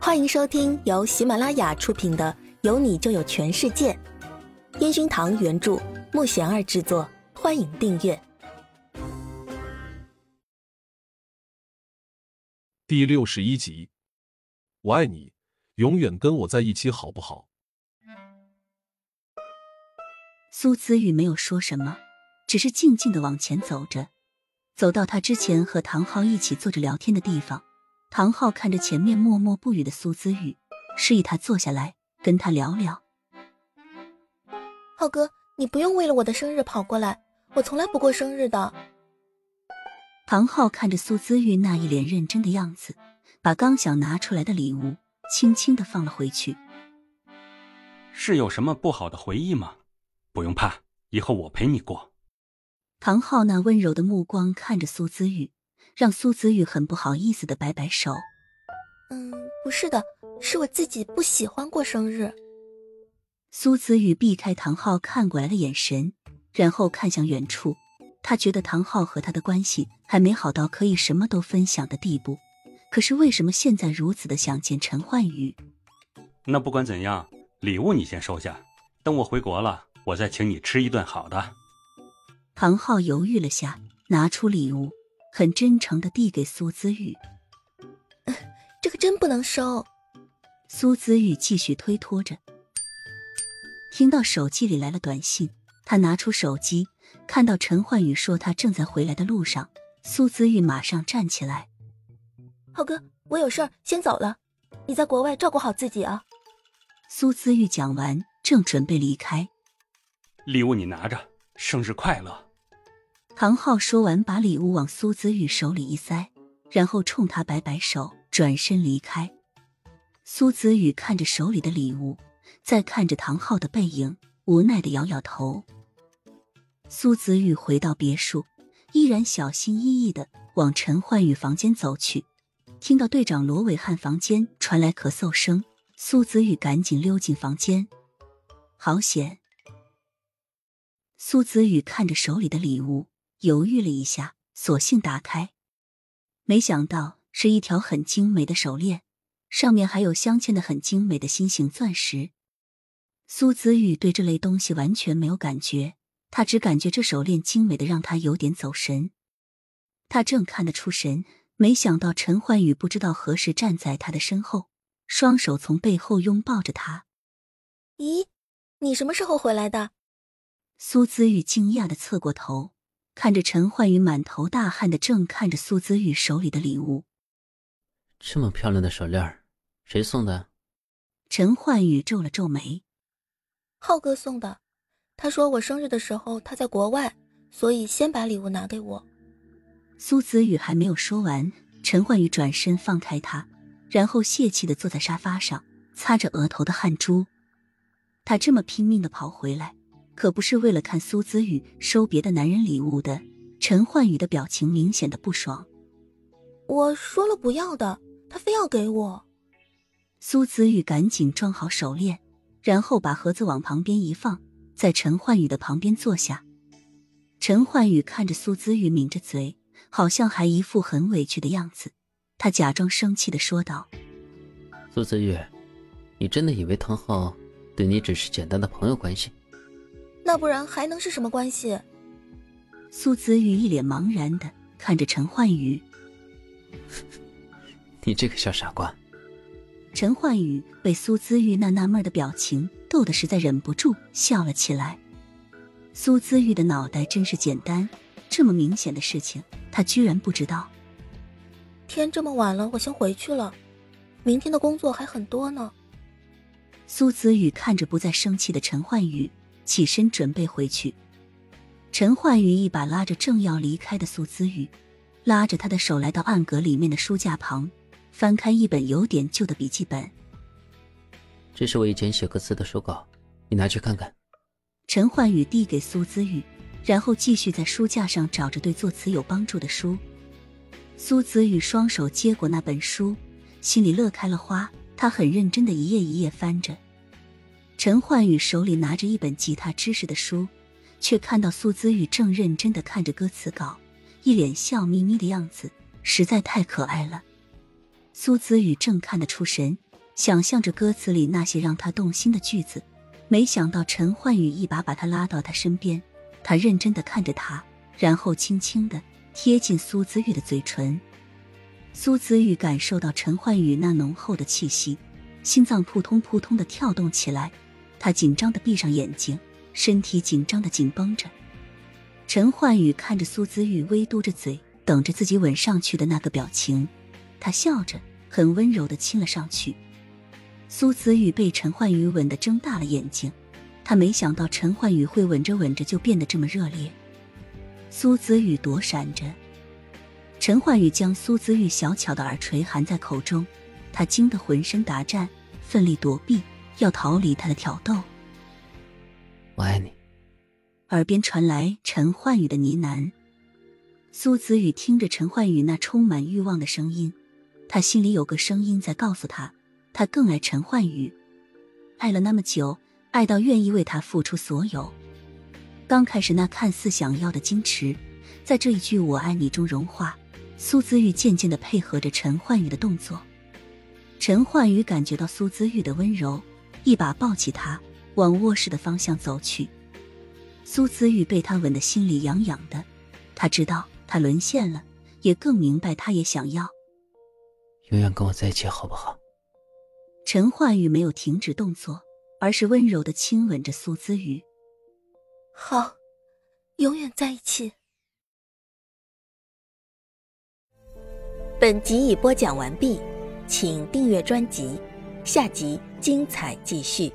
欢迎收听由喜马拉雅出品的《有你就有全世界》，烟熏堂原著，木贤儿制作。欢迎订阅第六十一集。我爱你，永远跟我在一起，好不好？苏子玉没有说什么，只是静静的往前走着，走到他之前和唐昊一起坐着聊天的地方。唐昊看着前面默默不语的苏子玉，示意他坐下来跟他聊聊。浩哥，你不用为了我的生日跑过来，我从来不过生日的。唐昊看着苏子玉那一脸认真的样子，把刚想拿出来的礼物轻轻的放了回去。是有什么不好的回忆吗？不用怕，以后我陪你过。唐昊那温柔的目光看着苏子玉。让苏子宇很不好意思的摆摆手，嗯，不是的，是我自己不喜欢过生日。苏子宇避开唐昊看过来的眼神，然后看向远处。他觉得唐昊和他的关系还没好到可以什么都分享的地步，可是为什么现在如此的想见陈焕宇？那不管怎样，礼物你先收下，等我回国了，我再请你吃一顿好的。唐昊犹豫了下，拿出礼物。很真诚的递给苏子玉，这个真不能收。苏子玉继续推脱着。听到手机里来了短信，他拿出手机，看到陈焕宇说他正在回来的路上。苏子玉马上站起来：“浩哥，我有事儿先走了，你在国外照顾好自己啊。”苏子玉讲完，正准备离开，礼物你拿着，生日快乐。唐昊说完，把礼物往苏子玉手里一塞，然后冲他摆摆手，转身离开。苏子玉看着手里的礼物，再看着唐昊的背影，无奈的摇摇头。苏子玉回到别墅，依然小心翼翼的往陈焕宇房间走去。听到队长罗伟汉房间传来咳嗽声，苏子玉赶紧溜进房间。好险！苏子玉看着手里的礼物。犹豫了一下，索性打开，没想到是一条很精美的手链，上面还有镶嵌的很精美的心形钻石。苏子玉对这类东西完全没有感觉，他只感觉这手链精美的让他有点走神。他正看得出神，没想到陈焕宇不知道何时站在他的身后，双手从背后拥抱着他。咦，你什么时候回来的？苏子玉惊讶的侧过头。看着陈焕宇满头大汗的正看着苏子玉手里的礼物，这么漂亮的手链，谁送的？陈焕宇皱了皱眉，浩哥送的。他说我生日的时候他在国外，所以先把礼物拿给我。苏子宇还没有说完，陈焕宇转身放开他，然后泄气的坐在沙发上，擦着额头的汗珠。他这么拼命的跑回来。可不是为了看苏子宇收别的男人礼物的。陈焕宇的表情明显的不爽。我说了不要的，他非要给我。苏子宇赶紧装好手链，然后把盒子往旁边一放，在陈焕宇的旁边坐下。陈焕宇看着苏子宇抿着嘴，好像还一副很委屈的样子。他假装生气的说道：“苏子玉，你真的以为唐昊对你只是简单的朋友关系？”那不然还能是什么关系？苏子玉一脸茫然的看着陈焕宇，你这个小傻瓜。陈焕宇被苏子玉那纳闷的表情逗得实在忍不住笑了起来。苏子玉的脑袋真是简单，这么明显的事情他居然不知道。天这么晚了，我先回去了，明天的工作还很多呢。苏子玉看着不再生气的陈焕宇。起身准备回去，陈焕宇一把拉着正要离开的苏子宇，拉着他的手来到暗格里面的书架旁，翻开一本有点旧的笔记本。这是我以前写歌词的手稿，你拿去看看。陈焕宇递给苏子宇，然后继续在书架上找着对作词有帮助的书。苏子宇双手接过那本书，心里乐开了花。他很认真的一页一页翻着。陈焕宇手里拿着一本吉他知识的书，却看到苏子宇正认真的看着歌词稿，一脸笑眯眯的样子，实在太可爱了。苏子宇正看得出神，想象着歌词里那些让他动心的句子。没想到陈焕宇一把把他拉到他身边，他认真的看着他，然后轻轻的贴近苏子玉的嘴唇。苏子玉感受到陈焕宇那浓厚的气息，心脏扑通扑通的跳动起来，他紧张的闭上眼睛，身体紧张的紧绷着。陈焕宇看着苏子玉微嘟着嘴，等着自己吻上去的那个表情，他笑着，很温柔的亲了上去。苏子玉被陈焕宇吻得睁大了眼睛，他没想到陈焕宇会吻着吻着就变得这么热烈。苏子玉躲闪着，陈焕宇将苏子玉小巧的耳垂含在口中，他惊得浑身打颤，奋力躲避，要逃离他的挑逗。我爱你。耳边传来陈焕宇的呢喃。苏子宇听着陈焕宇那充满欲望的声音，他心里有个声音在告诉他。他更爱陈焕宇，爱了那么久，爱到愿意为他付出所有。刚开始那看似想要的矜持，在这一句“我爱你”中融化。苏子玉渐渐的配合着陈焕宇的动作。陈焕宇感觉到苏子玉的温柔，一把抱起他，往卧室的方向走去。苏子玉被他吻得心里痒痒的，他知道他沦陷了，也更明白他也想要。永远跟我在一起，好不好？陈焕宇没有停止动作，而是温柔的亲吻着苏子雨。好，永远在一起。本集已播讲完毕，请订阅专辑，下集精彩继续。